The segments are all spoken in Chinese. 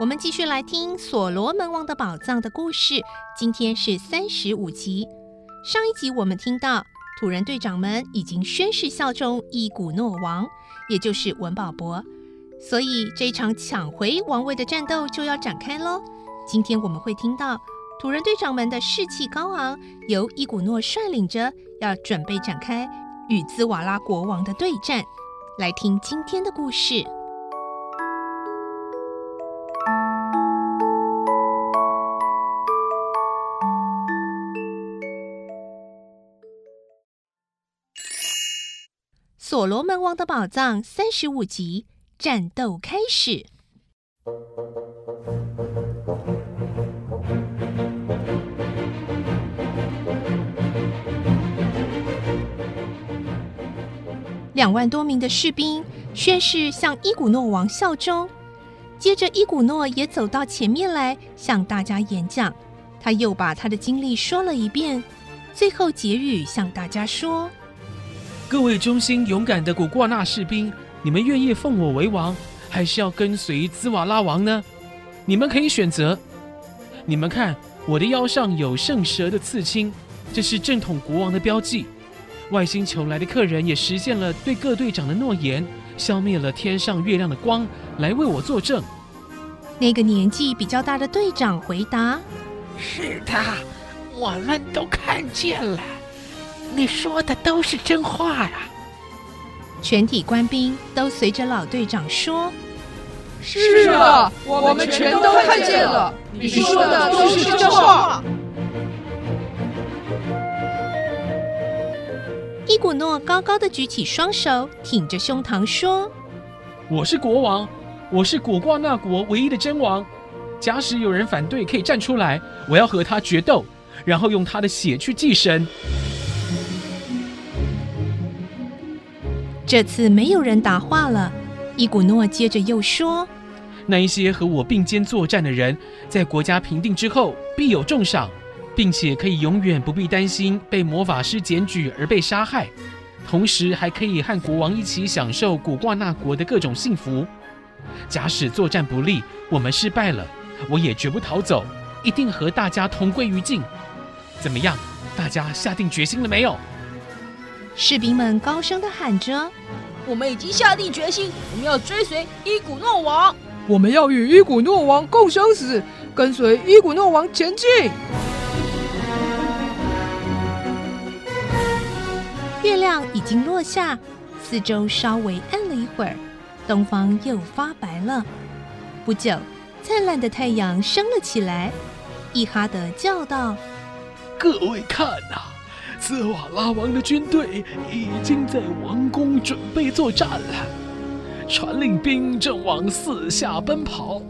我们继续来听《所罗门王的宝藏》的故事。今天是三十五集。上一集我们听到土人队长们已经宣誓效忠伊古诺王，也就是文保博，所以这场抢回王位的战斗就要展开喽。今天我们会听到土人队长们的士气高昂，由伊古诺率领着，要准备展开与兹瓦拉国王的对战。来听今天的故事，《罗门王的宝藏》三十五集，战斗开始。两万多名的士兵宣誓向伊古诺王效忠，接着伊古诺也走到前面来向大家演讲。他又把他的经历说了一遍，最后结语向大家说：“各位忠心勇敢的古挂纳士兵，你们愿意奉我为王，还是要跟随兹瓦拉王呢？你们可以选择。你们看，我的腰上有圣蛇的刺青，这是正统国王的标记。”外星球来的客人也实现了对各队长的诺言，消灭了天上月亮的光，来为我作证。那个年纪比较大的队长回答：“是的，我们都看见了，你说的都是真话呀。”全体官兵都随着老队长说：“是啊，我们全都看见了，你说的都是真话。”伊古诺高高的举起双手，挺着胸膛说：“我是国王，我是果挂那国唯一的真王。假使有人反对，可以站出来，我要和他决斗，然后用他的血去祭神。”这次没有人答话了。伊古诺接着又说：“那一些和我并肩作战的人，在国家平定之后，必有重赏。”并且可以永远不必担心被魔法师检举而被杀害，同时还可以和国王一起享受古挂那国的各种幸福。假使作战不利，我们失败了，我也绝不逃走，一定和大家同归于尽。怎么样？大家下定决心了没有？士兵们高声的喊着：“我们已经下定决心，我们要追随伊古诺王，我们要与伊古诺王共生死，跟随伊古诺王前进。”月亮已经落下，四周稍微暗了一会儿，东方又发白了。不久，灿烂的太阳升了起来。伊哈德叫道：“各位看呐，兹瓦拉王的军队已经在王宫准备作战了，传令兵正往四下奔跑。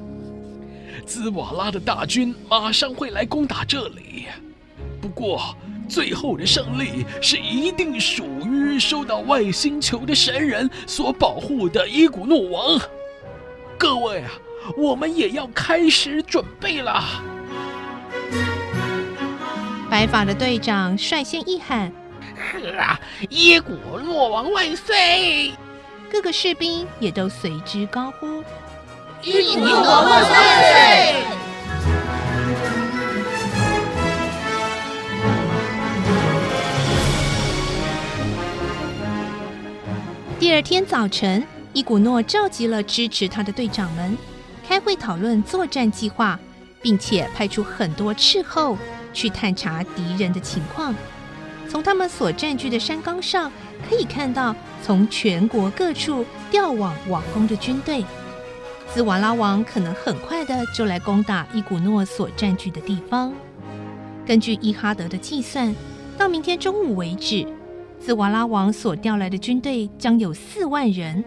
兹瓦拉的大军马上会来攻打这里。不过……”最后的胜利是一定属于受到外星球的神人所保护的伊古诺王。各位啊，我们也要开始准备了。白发的队长率先一喊：“啊，耶古诺王万岁！”各个士兵也都随之高呼：“耶古诺王万岁！”第二天早晨，伊古诺召集了支持他的队长们，开会讨论作战计划，并且派出很多斥候去探查敌人的情况。从他们所占据的山岗上，可以看到从全国各处调往王宫的军队。兹瓦拉王可能很快的就来攻打伊古诺所占据的地方。根据伊哈德的计算，到明天中午为止，兹瓦拉王所调来的军队将有四万人。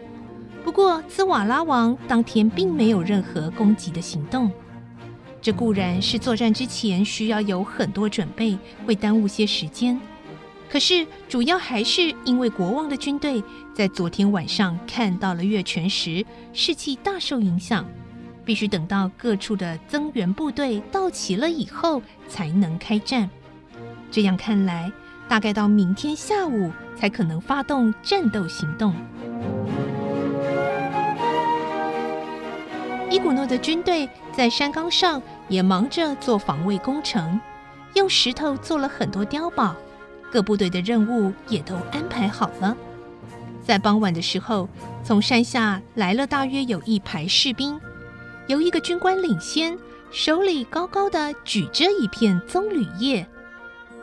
不过，兹瓦拉王当天并没有任何攻击的行动。这固然是作战之前需要有很多准备，会耽误些时间。可是，主要还是因为国王的军队在昨天晚上看到了月全食，士气大受影响，必须等到各处的增援部队到齐了以后才能开战。这样看来，大概到明天下午才可能发动战斗行动。伊古诺的军队在山岗上也忙着做防卫工程，用石头做了很多碉堡。各部队的任务也都安排好了。在傍晚的时候，从山下来了大约有一排士兵，由一个军官领先，手里高高的举着一片棕榈叶。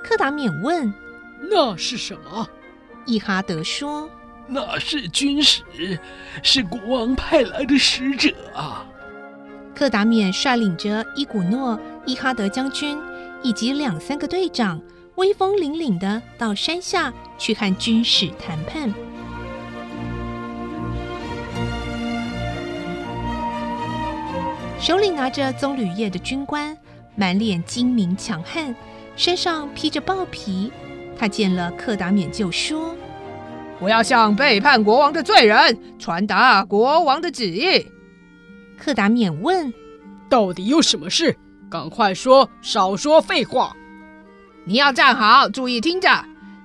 克达免问：“那是什么？”伊哈德说：“那是军使，是国王派来的使者啊。”克达缅率领着伊古诺、伊哈德将军以及两三个队长。威风凛凛的到山下去和军使谈判。手里拿着棕榈叶的军官，满脸精明强悍，身上披着豹皮。他见了克达缅就说：“我要向背叛国王的罪人传达国王的旨意。”克达缅问：“到底有什么事？赶快说，少说废话。”你要站好，注意听着。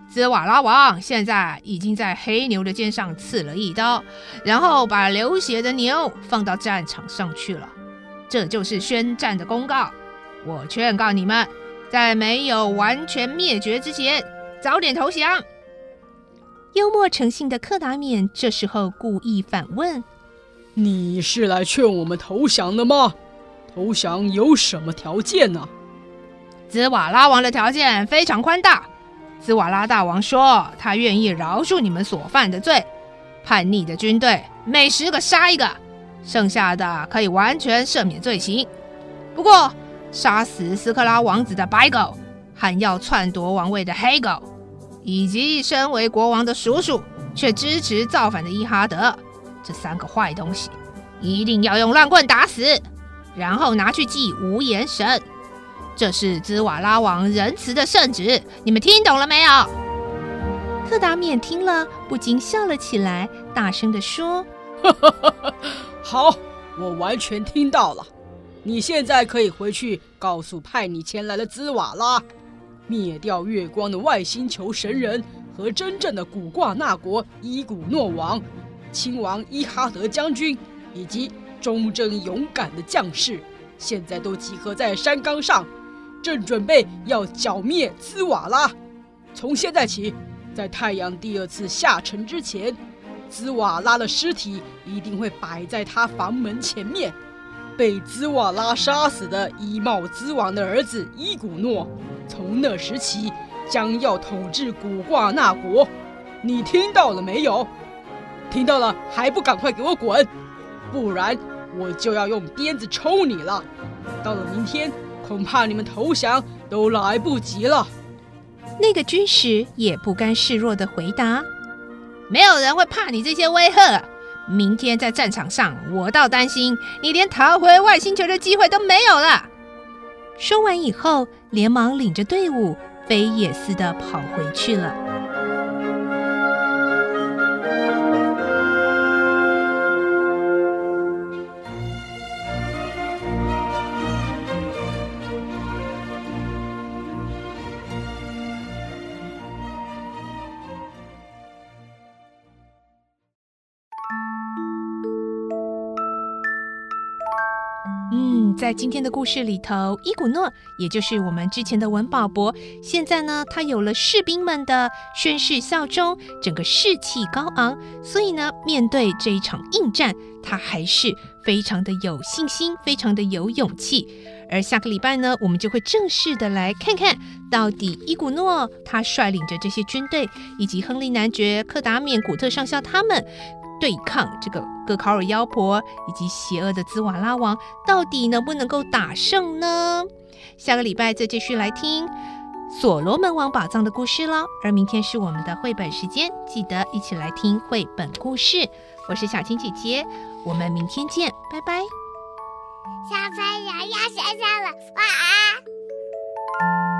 兹瓦拉王现在已经在黑牛的肩上刺了一刀，然后把流血的牛放到战场上去了。这就是宣战的公告。我劝告你们，在没有完全灭绝之前，早点投降。幽默诚信的克达缅这时候故意反问：“你是来劝我们投降的吗？投降有什么条件呢？”兹瓦拉王的条件非常宽大。兹瓦拉大王说，他愿意饶恕你们所犯的罪。叛逆的军队每十个杀一个，剩下的可以完全赦免罪行。不过，杀死斯克拉王子的白狗，还要篡夺王位的黑狗，以及身为国王的叔叔却支持造反的伊哈德，这三个坏东西，一定要用乱棍打死，然后拿去祭无言神。这是兹瓦拉王仁慈的圣旨，你们听懂了没有？克达缅听了，不禁笑了起来，大声地说：“ 好，我完全听到了。你现在可以回去告诉派你前来的兹瓦拉，灭掉月光的外星球神人和真正的古挂那国伊古诺王，亲王伊哈德将军以及忠贞勇敢的将士，现在都集合在山岗上。”正准备要剿灭兹瓦拉，从现在起，在太阳第二次下沉之前，兹瓦拉的尸体一定会摆在他房门前面。被兹瓦拉杀死的伊茂兹王的儿子伊古诺，从那时起将要统治古挂纳国。你听到了没有？听到了还不赶快给我滚！不然我就要用鞭子抽你了。到了明天。恐怕你们投降都来不及了。那个军使也不甘示弱地回答：“没有人会怕你这些威吓。明天在战场上，我倒担心你连逃回外星球的机会都没有了。”说完以后，连忙领着队伍飞也似的跑回去了。在今天的故事里头，伊古诺，也就是我们之前的文保伯，现在呢，他有了士兵们的宣誓效忠，整个士气高昂，所以呢，面对这一场硬战，他还是非常的有信心，非常的有勇气。而下个礼拜呢，我们就会正式的来看看到底伊古诺他率领着这些军队，以及亨利男爵、克达冕、古特上校他们对抗这个戈考尔妖婆以及邪恶的兹瓦拉王，到底能不能够打胜呢？下个礼拜再继续来听所罗门王宝藏的故事喽。而明天是我们的绘本时间，记得一起来听绘本故事。我是小青姐姐，我们明天见，拜拜。小朋友要睡觉了，晚安。